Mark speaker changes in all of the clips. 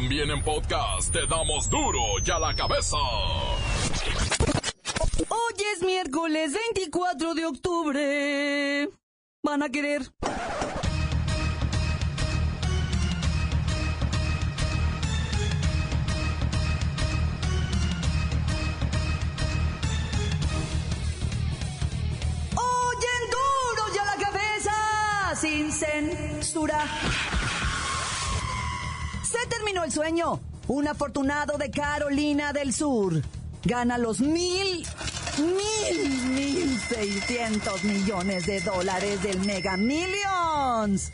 Speaker 1: También en podcast te damos duro y a la cabeza.
Speaker 2: Hoy es miércoles 24 de octubre. Van a querer. Oyen duro y a la cabeza. Sin censura. Se terminó el sueño. Un afortunado de Carolina del Sur gana los mil, mil, mil seiscientos millones de dólares del Mega Millions.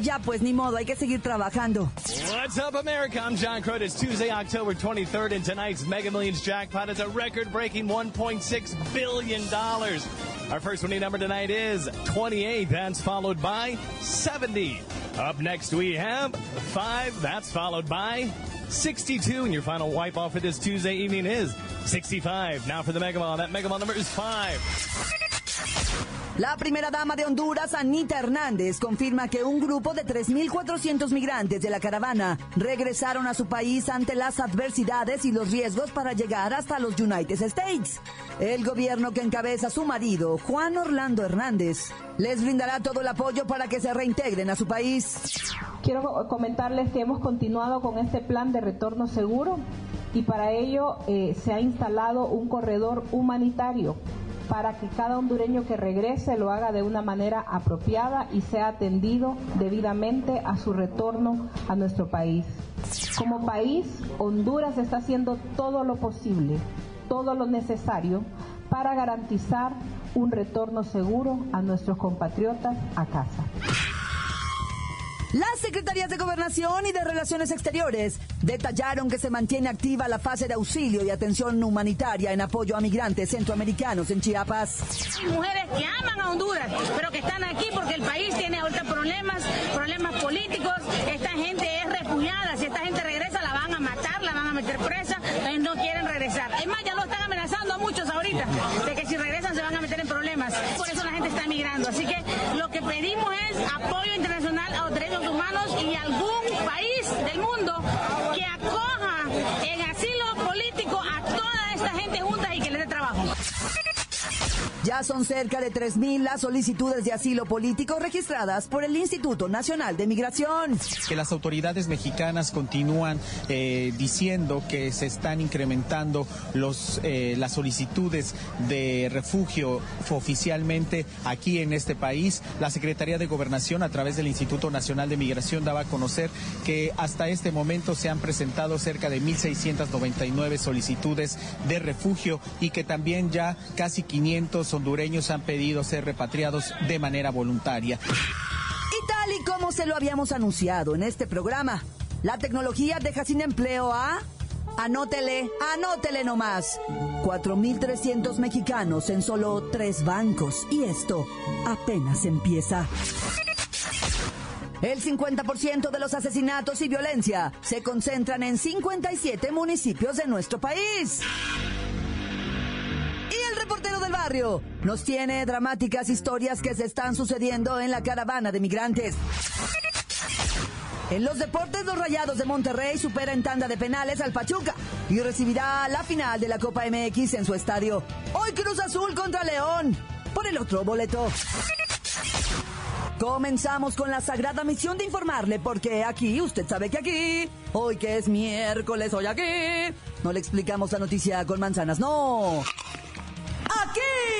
Speaker 2: Ya, pues ni modo, hay que seguir trabajando.
Speaker 3: What's up, America? I'm John Crowder. It's Tuesday, October 23rd, and tonight's Mega Millions jackpot is a record-breaking $1.6 billion. Our first winning number tonight is 28. That's followed by 70. Up next, we have 5. That's followed by 62. And your final wipe off for this Tuesday evening is 65. Now for the Mega Mall. That Mega Mall number is 5.
Speaker 2: La primera dama de Honduras, Anita Hernández, confirma que un grupo de 3.400 migrantes de la caravana regresaron a su país ante las adversidades y los riesgos para llegar hasta los United States. El gobierno que encabeza su marido, Juan Orlando Hernández, les brindará todo el apoyo para que se reintegren a su país.
Speaker 4: Quiero comentarles que hemos continuado con este plan de retorno seguro y para ello eh, se ha instalado un corredor humanitario para que cada hondureño que regrese lo haga de una manera apropiada y sea atendido debidamente a su retorno a nuestro país. Como país, Honduras está haciendo todo lo posible, todo lo necesario para garantizar un retorno seguro a nuestros compatriotas a casa.
Speaker 2: Las secretarías de Gobernación y de Relaciones Exteriores detallaron que se mantiene activa la fase de auxilio y atención humanitaria en apoyo a migrantes centroamericanos en Chiapas.
Speaker 5: Mujeres que aman a Honduras, pero que están aquí porque el país tiene ahorita problemas, problemas políticos. Esta gente es refugiada. Si esta gente regresa, la van a matar, la van a meter presa. Entonces no quieren regresar. Es más, ya lo están amenazando a muchos ahorita que si regresan se van a Por eso la gente está migrando. Así que lo que pedimos es apoyo internacional a los derechos humanos y algún país del mundo que acoja
Speaker 2: Ya son cerca de 3.000 las solicitudes de asilo político registradas por el Instituto Nacional de Migración.
Speaker 6: Que las autoridades mexicanas continúan eh, diciendo que se están incrementando los, eh, las solicitudes de refugio oficialmente aquí en este país. La Secretaría de Gobernación, a través del Instituto Nacional de Migración, daba a conocer que hasta este momento se han presentado cerca de 1.699 solicitudes de refugio y que también ya casi 500 hondureños han pedido ser repatriados de manera voluntaria.
Speaker 2: Y tal y como se lo habíamos anunciado en este programa, la tecnología deja sin empleo a... Anótele, anótele nomás. 4.300 mexicanos en solo tres bancos. Y esto apenas empieza. El 50% de los asesinatos y violencia se concentran en 57 municipios de nuestro país. Nos tiene dramáticas historias que se están sucediendo en la caravana de migrantes. En los deportes, los Rayados de Monterrey supera en tanda de penales al Pachuca y recibirá la final de la Copa MX en su estadio. Hoy Cruz Azul contra León por el otro boleto. Comenzamos con la sagrada misión de informarle porque aquí, usted sabe que aquí, hoy que es miércoles, hoy aquí, no le explicamos la noticia con manzanas, no.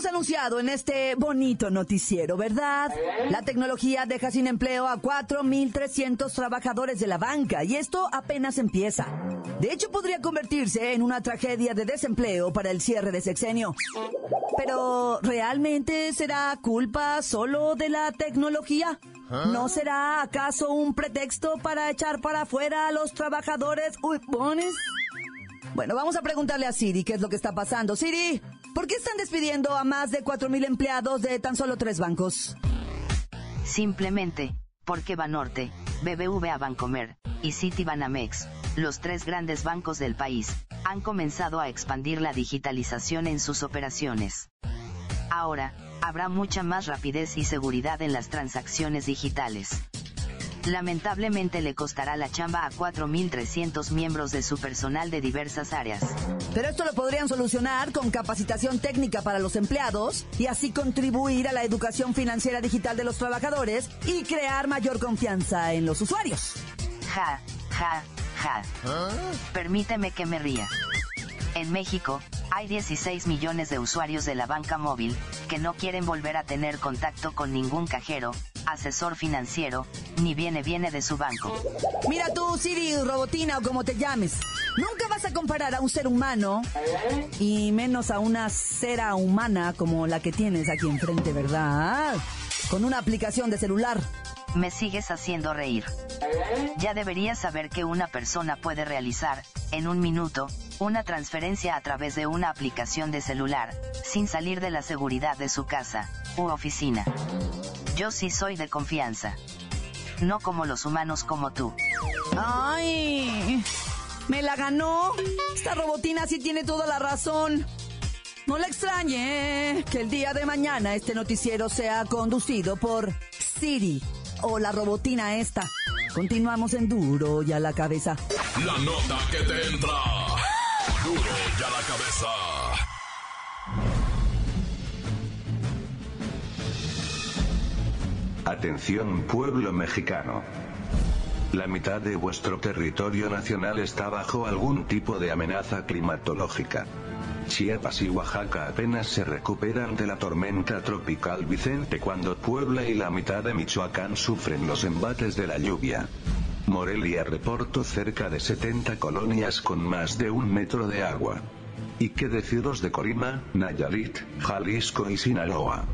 Speaker 2: Hemos anunciado en este bonito noticiero, ¿verdad? La tecnología deja sin empleo a 4.300 trabajadores de la banca y esto apenas empieza. De hecho, podría convertirse en una tragedia de desempleo para el cierre de sexenio. Pero, ¿realmente será culpa solo de la tecnología? ¿No será acaso un pretexto para echar para afuera a los trabajadores huipones? Bueno, vamos a preguntarle a Siri qué es lo que está pasando. Siri, ¿por qué están despidiendo a más de 4.000 empleados de tan solo tres bancos?
Speaker 7: Simplemente, porque Banorte, BBVA Bancomer y Citibanamex, los tres grandes bancos del país, han comenzado a expandir la digitalización en sus operaciones. Ahora, habrá mucha más rapidez y seguridad en las transacciones digitales. Lamentablemente le costará la chamba a 4.300 miembros de su personal de diversas áreas.
Speaker 2: Pero esto lo podrían solucionar con capacitación técnica para los empleados y así contribuir a la educación financiera digital de los trabajadores y crear mayor confianza en los usuarios.
Speaker 7: Ja, ja, ja. Permíteme que me ría. En México, hay 16 millones de usuarios de la banca móvil, que no quieren volver a tener contacto con ningún cajero, asesor financiero, ni viene viene de su banco.
Speaker 2: Mira tú, Siri, robotina o como te llames. Nunca vas a comparar a un ser humano y menos a una cera humana como la que tienes aquí enfrente, ¿verdad? Con una aplicación de celular.
Speaker 7: Me sigues haciendo reír. Ya deberías saber que una persona puede realizar, en un minuto, una transferencia a través de una aplicación de celular, sin salir de la seguridad de su casa, u oficina. Yo sí soy de confianza. No como los humanos como tú.
Speaker 2: ¡Ay! Me la ganó. Esta robotina sí tiene toda la razón. No le extrañe que el día de mañana este noticiero sea conducido por Siri o la robotina esta. Continuamos en duro y a la cabeza.
Speaker 1: La nota que te entra. Duro y a la cabeza.
Speaker 8: Atención pueblo mexicano. La mitad de vuestro territorio nacional está bajo algún tipo de amenaza climatológica. Chiapas y Oaxaca apenas se recuperan de la tormenta tropical Vicente cuando Puebla y la mitad de Michoacán sufren los embates de la lluvia. Morelia reportó cerca de 70 colonias con más de un metro de agua. ¿Y qué deciros de Colima, Nayarit, Jalisco y Sinaloa?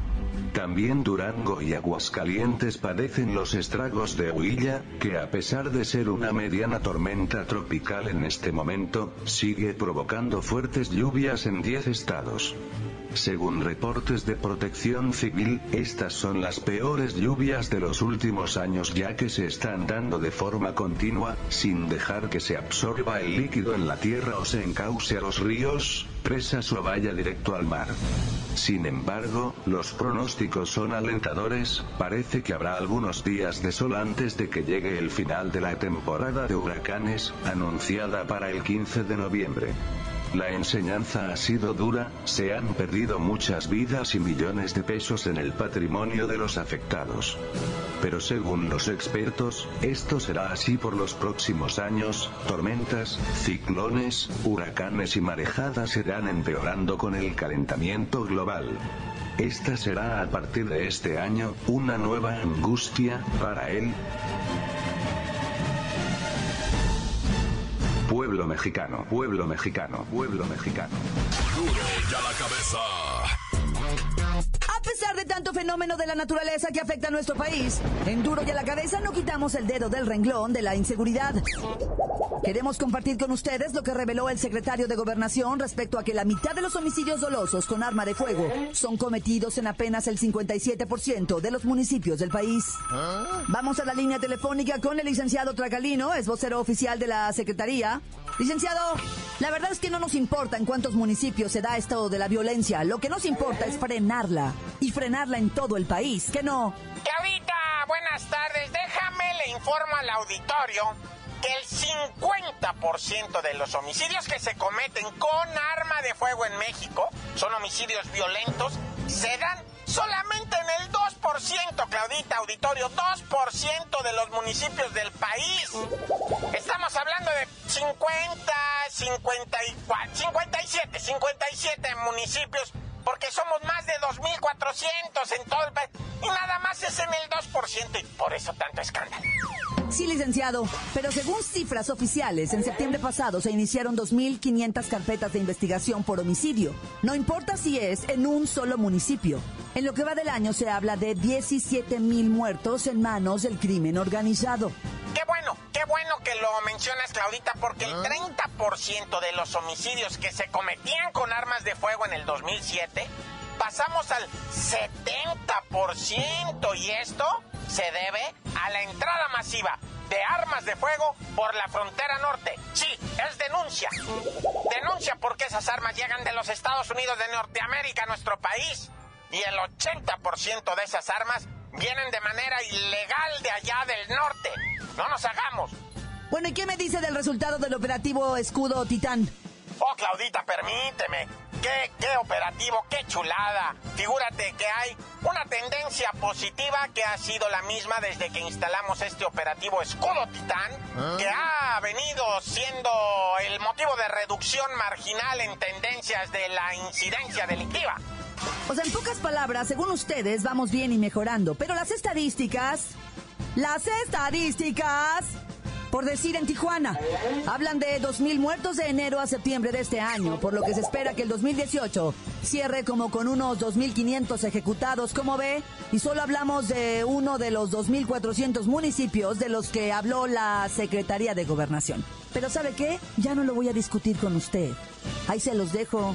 Speaker 8: También Durango y Aguascalientes padecen los estragos de Huilla, que a pesar de ser una mediana tormenta tropical en este momento, sigue provocando fuertes lluvias en 10 estados. Según reportes de protección civil, estas son las peores lluvias de los últimos años ya que se están dando de forma continua, sin dejar que se absorba el líquido en la tierra o se encauce a los ríos, presas o vaya directo al mar. Sin embargo, los pronósticos son alentadores, parece que habrá algunos días de sol antes de que llegue el final de la temporada de huracanes, anunciada para el 15 de noviembre. La enseñanza ha sido dura, se han perdido muchas vidas y millones de pesos en el patrimonio de los afectados. Pero según los expertos, esto será así por los próximos años, tormentas, ciclones, huracanes y marejadas irán empeorando con el calentamiento global. Esta será a partir de este año, una nueva angustia, para él, Pueblo mexicano, pueblo mexicano, pueblo mexicano.
Speaker 1: Duro a la cabeza.
Speaker 2: A pesar de tanto fenómeno de la naturaleza que afecta a nuestro país, en duro y a la cabeza no quitamos el dedo del renglón de la inseguridad. Queremos compartir con ustedes lo que reveló el secretario de Gobernación respecto a que la mitad de los homicidios dolosos con arma de fuego son cometidos en apenas el 57% de los municipios del país. Vamos a la línea telefónica con el licenciado Tracalino, es vocero oficial de la Secretaría. Licenciado, la verdad es que no nos importa en cuántos municipios se da esto de la violencia. Lo que nos importa es frenarla y frenarla en todo el país. ¿Que no?
Speaker 9: Claudita, buenas tardes. Déjame le informo al auditorio que el 50% de los homicidios que se cometen con arma de fuego en México son homicidios violentos, se dan solamente en el 2%, Claudita Auditorio, 2% de los municipios del país. Estamos hablando de 50, 54, 57, 57 municipios porque somos más de 2.400 en todo el país y nada más es en el 2% y por eso tanto escándalo.
Speaker 2: Sí, licenciado, pero según cifras oficiales, en septiembre pasado se iniciaron 2.500 carpetas de investigación por homicidio. No importa si es en un solo municipio. En lo que va del año se habla de 17.000 muertos en manos del crimen organizado.
Speaker 9: Qué bueno, qué bueno que lo mencionas, Claudita, porque el 30% de los homicidios que se cometían con armas de fuego en el 2007 pasamos al 70% y esto se debe a la entrada masiva de armas de fuego por la frontera norte. Sí, es denuncia. Denuncia porque esas armas llegan de los Estados Unidos de Norteamérica a nuestro país y el 80% de esas armas vienen de manera ilegal de allá del norte. No nos hagamos.
Speaker 2: Bueno, ¿y qué me dice del resultado del operativo Escudo Titán?
Speaker 9: Oh, Claudita, permíteme. Qué, qué operativo, qué chulada. Figúrate que hay una tendencia positiva que ha sido la misma desde que instalamos este operativo Escudo Titán, que ha venido siendo el motivo de reducción marginal en tendencias de la incidencia delictiva.
Speaker 2: O sea, en pocas palabras, según ustedes, vamos bien y mejorando. Pero las estadísticas. Las estadísticas. Por decir en Tijuana, hablan de 2.000 muertos de enero a septiembre de este año, por lo que se espera que el 2018 cierre como con unos 2.500 ejecutados, como ve, y solo hablamos de uno de los 2.400 municipios de los que habló la Secretaría de Gobernación. Pero ¿sabe qué? Ya no lo voy a discutir con usted. Ahí se los dejo.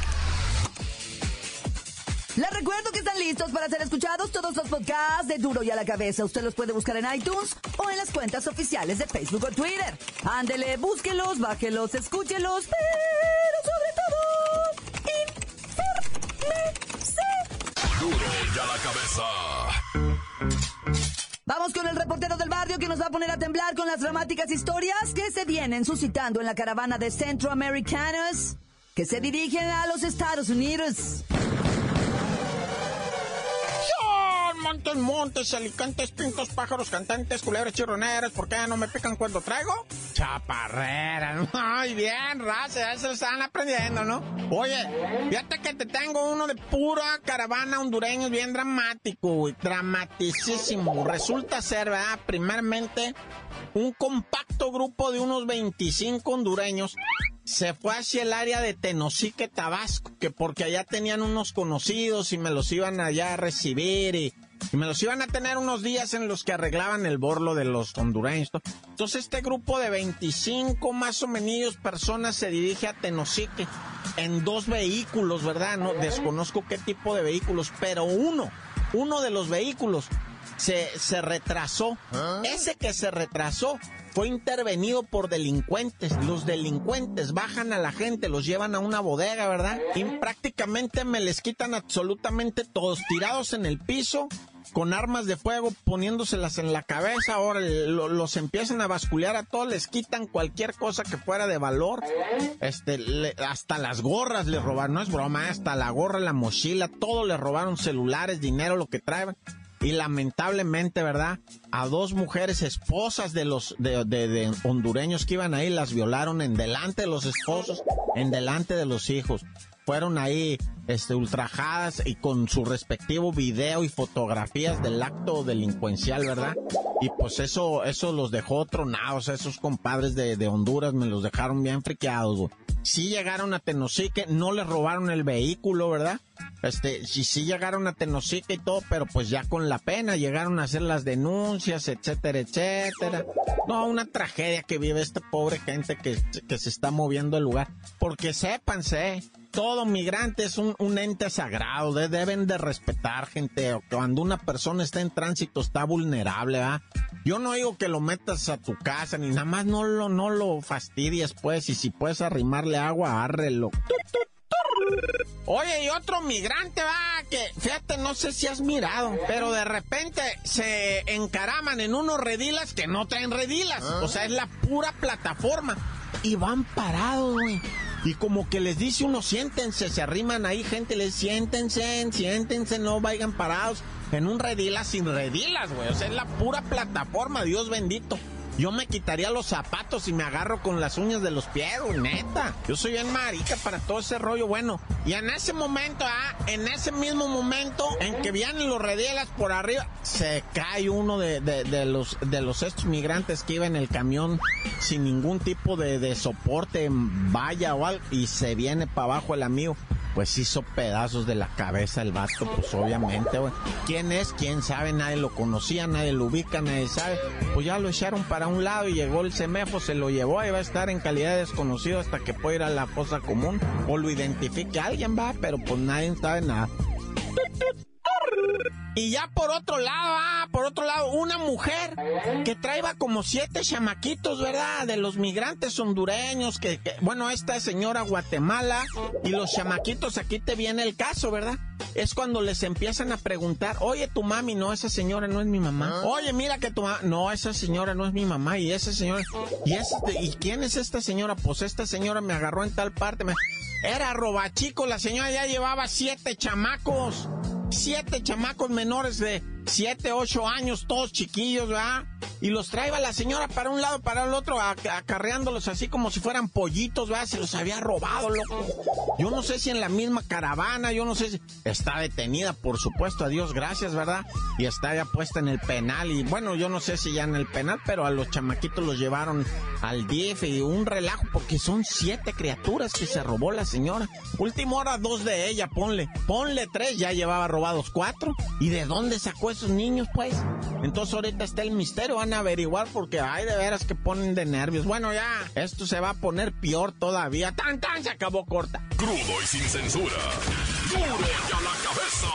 Speaker 2: Les recuerdo que están listos para ser escuchados todos los podcasts de Duro y a la Cabeza. Usted los puede buscar en iTunes o en las cuentas oficiales de Facebook o Twitter. Ándele, búsquelos, bájelos, escúchelos, pero sobre todo, infórmese.
Speaker 1: Duro y a la cabeza.
Speaker 2: Vamos con el reportero del barrio que nos va a poner a temblar con las dramáticas historias que se vienen suscitando en la caravana de centroamericanos que se dirigen a los Estados Unidos.
Speaker 10: Montes, montes, alicantes, pintos, pájaros, cantantes, culebras, chirroneras, ¿por qué no me pican cuando traigo? Chaparrera, muy bien, raza, eso están aprendiendo, ¿no? Oye, fíjate que te tengo uno de pura caravana hondureño bien dramático, güey, dramaticísimo. Resulta ser, ¿verdad? Primeramente, un compacto grupo de unos 25 hondureños se fue hacia el área de Tenosique, Tabasco, que porque allá tenían unos conocidos y me los iban allá a recibir y, y me los iban a tener unos días en los que arreglaban el borlo de los hondureños. Entonces este grupo de 25 más o menos personas se dirige a Tenosique en dos vehículos, ¿verdad? No desconozco qué tipo de vehículos, pero uno, uno de los vehículos se, se retrasó. Ese que se retrasó fue intervenido por delincuentes. Los delincuentes bajan a la gente, los llevan a una bodega, ¿verdad? Y prácticamente me les quitan absolutamente todos, tirados en el piso, con armas de fuego, poniéndoselas en la cabeza. Ahora lo- los empiezan a basculear a todos, les quitan cualquier cosa que fuera de valor. Este, le- hasta las gorras les robaron, no es broma, hasta la gorra, la mochila, todo les robaron celulares, dinero, lo que traen. Y lamentablemente, ¿verdad? A dos mujeres esposas de los de, de- hondureños que iban ahí las violaron en delante de los esposos, en delante de los hijos. Fueron ahí este, ultrajadas y con su respectivo video y fotografías del acto delincuencial, ¿verdad? Y pues eso, eso los dejó tronados, esos compadres de, de Honduras me los dejaron bien friqueados, güey. Sí llegaron a Tenosique, no les robaron el vehículo, ¿verdad? Este, sí, sí llegaron a Tenosique y todo, pero pues ya con la pena llegaron a hacer las denuncias, etcétera, etcétera. No, una tragedia que vive esta pobre gente que, que se está moviendo el lugar. Porque sépanse, todo migrante es un, un ente sagrado, de- deben de respetar gente. o Cuando una persona está en tránsito está vulnerable, ¿verdad? Yo no digo que lo metas a tu casa, ni nada más no lo, no lo fastidies, pues, y si puedes arrimarle agua, árrelo. Oye, y otro migrante, va, que fíjate, no sé si has mirado, pero de repente se encaraman en unos redilas que no traen redilas. O sea, es la pura plataforma. Y van parados, güey. Y como que les dice uno, siéntense, se arriman ahí, gente, les siéntense, siéntense, no vayan parados en un redila sin redilas, güey. O sea, es la pura plataforma, Dios bendito. Yo me quitaría los zapatos y me agarro con las uñas de los pies, neta. Yo soy bien marica para todo ese rollo. Bueno, y en ese momento, ah, en ese mismo momento en que vienen los redielas por arriba, se cae uno de, los de los estos migrantes que iba en el camión sin ningún tipo de, de soporte, valla o algo, y se viene para abajo el amigo pues hizo pedazos de la cabeza el vato, pues obviamente, güey. ¿Quién es? ¿Quién sabe? Nadie lo conocía, nadie lo ubica, nadie sabe. Pues ya lo echaron para un lado y llegó el semefo, se lo llevó, ahí va a estar en calidad de desconocido hasta que pueda ir a la fosa común o lo identifique alguien, va, pero pues nadie sabe nada. Y ya por otro lado, ah, por otro lado, una mujer que traía como siete chamaquitos, ¿verdad? De los migrantes hondureños, que, bueno, esta es señora Guatemala, y los chamaquitos, aquí te viene el caso, ¿verdad? Es cuando les empiezan a preguntar, oye, tu mami, no, esa señora no es mi mamá. Oye, mira que tu mamá, no, esa señora no es mi mamá, y esa señora, y, ¿y quién es esta señora? Pues esta señora me agarró en tal parte, me... Era robachico, la señora ya llevaba siete chamacos siete chamacos menores de siete, ocho años, todos chiquillos, ¿verdad? Y los traía la señora para un lado, para el otro, acarreándolos así como si fueran pollitos, ¿verdad? Se los había robado, loco. Yo no sé si en la misma caravana, yo no sé si está detenida, por supuesto, a Dios gracias, ¿verdad? Y está ya puesta en el penal. Y bueno, yo no sé si ya en el penal, pero a los chamaquitos los llevaron al DF y un relajo, porque son siete criaturas que se robó la señora. Última hora, dos de ella, ponle. Ponle tres, ya llevaba robados cuatro. ¿Y de dónde sacó esos niños, pues. Entonces ahorita está el misterio, van a averiguar porque hay de veras que ponen de nervios. Bueno, ya, esto se va a poner peor todavía. Tan, tan, se acabó corta.
Speaker 1: Crudo y sin censura. Duro y a la
Speaker 11: cabeza.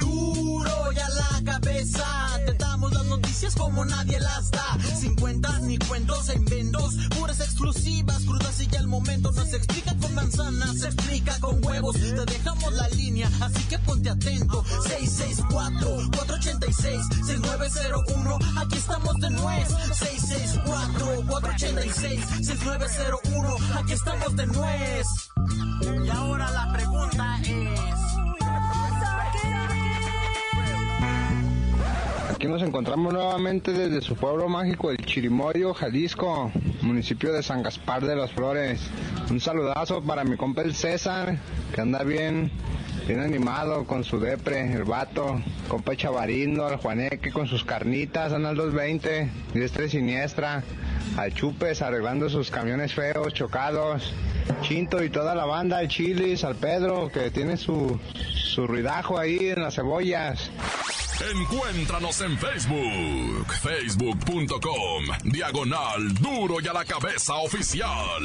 Speaker 11: Duro y a la cabeza. Te damos las noticias como nadie las da. Sin cuentas ni cuentos e inventos. Exclusivas, crudas y ya el momento. No se explica con manzanas, se explica con huevos. Te dejamos la línea, así que ponte atento. 664-486-6901. Aquí estamos de nuez. 664-486-6901. Aquí estamos de nuez. Y ahora la pregunta
Speaker 12: Aquí nos encontramos nuevamente desde su pueblo mágico, el Chirimoyo, Jalisco, municipio de San Gaspar de las Flores. Un saludazo para mi compa el César, que anda bien, bien animado con su depre, el vato, compa Chavarino, el Juaneque con sus carnitas, anda al 220, diestra y siniestra, al Chupes arreglando sus camiones feos, chocados, Chinto y toda la banda, el Chilis, al Pedro, que tiene su, su ruidajo ahí en las cebollas.
Speaker 1: Encuéntranos en Facebook, facebook.com, diagonal duro y a la cabeza oficial.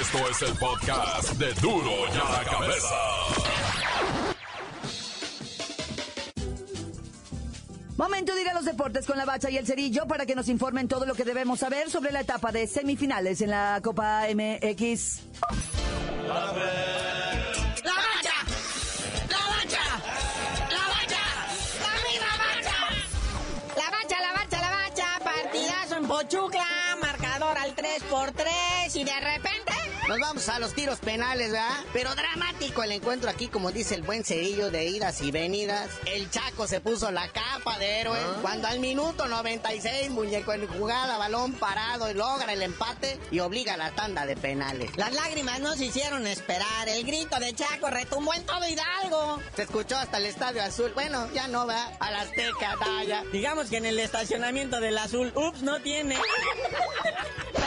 Speaker 1: Esto es el podcast de duro y a la cabeza.
Speaker 2: Momento de ir a los deportes con la bacha y el cerillo para que nos informen todo lo que debemos saber sobre la etapa de semifinales en la Copa MX.
Speaker 13: 3 por 3 y de repente nos vamos a los tiros penales, ¿verdad? Pero dramático el encuentro aquí, como dice el buen cerillo de idas y venidas. El Chaco se puso la capa de héroe. Ah. Cuando al minuto 96, muñeco en jugada, balón parado, y logra el empate y obliga a la tanda de penales. Las lágrimas no se hicieron esperar. El grito de Chaco retumbó en todo Hidalgo. Se escuchó hasta el Estadio Azul. Bueno, ya no va. A la Azteca, vaya. Digamos que en el estacionamiento del Azul, ups, no tiene.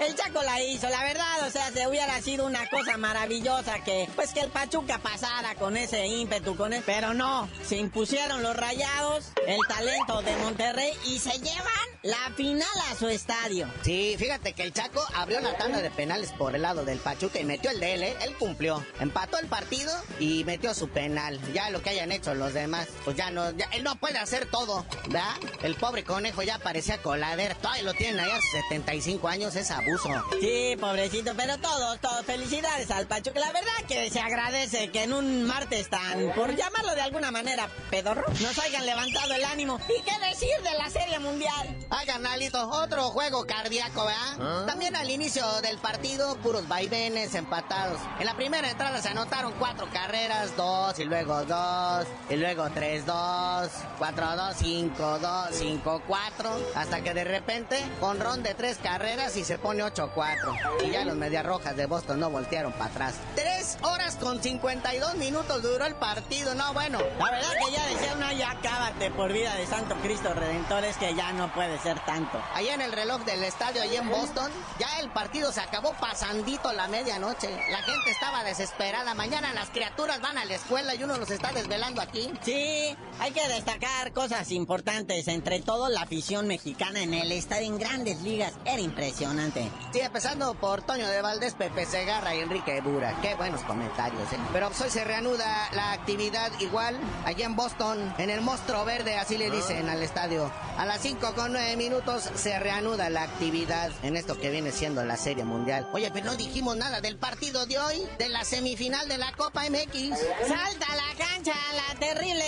Speaker 13: El Chaco la hizo, la verdad, o sea, se hubiera sido una cosa maravillosa que, pues que el Pachuca pasara con ese ímpetu, con él, pero no, se impusieron los rayados, el talento de Monterrey y se llevan la final a su estadio.
Speaker 14: Sí, fíjate que el Chaco abrió la tanda de penales por el lado del Pachuca y metió el de él, ¿eh? él cumplió, empató el partido y metió su penal, ya lo que hayan hecho los demás, pues ya no, él no puede hacer todo, ¿verdad? El pobre conejo ya parecía coladero, todavía lo tienen ahí a 75 años, es abuso.
Speaker 13: Sí, pobrecito, pero todos, todos, felicidades al Pachuca. La verdad que se agradece que en un martes tan, por llamarlo de alguna manera, pedorro, nos hayan levantado el ánimo. ¿Y qué decir de la Serie Mundial?
Speaker 14: Ay, carnalito, otro juego cardíaco, ¿verdad?
Speaker 13: ¿Ah?
Speaker 14: También al inicio del partido, puros vaivenes empatados. En la primera entrada se anotaron cuatro carreras, dos, y luego dos, y luego tres, dos, cuatro, dos, cinco, dos, cinco, cuatro, hasta que de repente, con ron de tres carreras y se pone 8-4. Y ya los Medias Rojas de Boston no voltearon para atrás. Tres horas con 52 minutos duró el partido, no, bueno.
Speaker 13: La verdad que ya decía una, ya cábate por vida de Santo Cristo Redentor, es que ya no puede ser tanto.
Speaker 14: Ahí en el reloj del estadio, ahí en Boston, ya el partido se acabó pasandito la medianoche. La gente estaba desesperada. Mañana las criaturas van a la escuela y uno los está desvelando aquí.
Speaker 13: Sí, hay que destacar cosas importantes. Entre todo, la afición mexicana en el estadio en grandes ligas era impresionante.
Speaker 14: Sí, empezando por Toño de Valdés, Pepe Segarra y Enrique Bura. Qué buenos comentarios, ¿eh? Pero pues, hoy se reanuda la actividad igual allá en Boston, en el Monstruo Verde, así le dicen al estadio. A las 5 con 9 minutos se reanuda la actividad en esto que viene siendo la Serie Mundial. Oye, pero no dijimos nada del partido de hoy, de la semifinal de la Copa MX.
Speaker 13: Salta a la cancha la terrible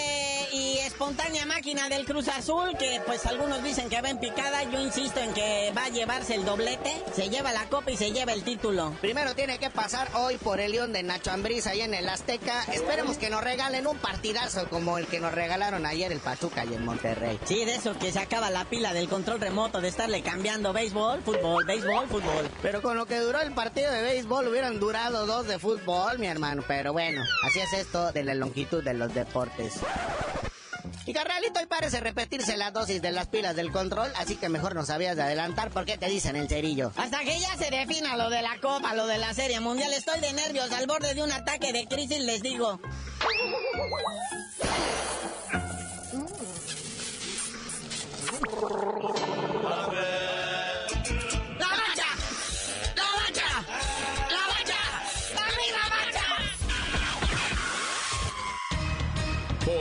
Speaker 13: y espontánea máquina del Cruz Azul, que pues algunos dicen que va en picada, yo insisto en que va a llevarse el doblete, se lleva la copa y se lleva el título.
Speaker 14: Primero tiene que pasar hoy por el León de Nacho Ambriz ahí en el Azteca. Esperemos que nos regalen un partidazo como el que nos regalaron ayer el Pachuca y el Monterrey.
Speaker 13: Sí, de eso que se acaba la pila del control remoto de estarle cambiando béisbol, fútbol, béisbol, fútbol.
Speaker 14: Pero con lo que duró el partido de béisbol hubieran durado dos de fútbol, mi hermano. Pero bueno, así es esto de la longitud de los deportes. Y carnalito, hoy parece repetirse la dosis de las pilas del control, así que mejor no sabías de adelantar porque te dicen el cerillo.
Speaker 13: Hasta que ya se defina lo de la Copa, lo de la Serie Mundial, estoy de nervios, al borde de un ataque de crisis, les digo.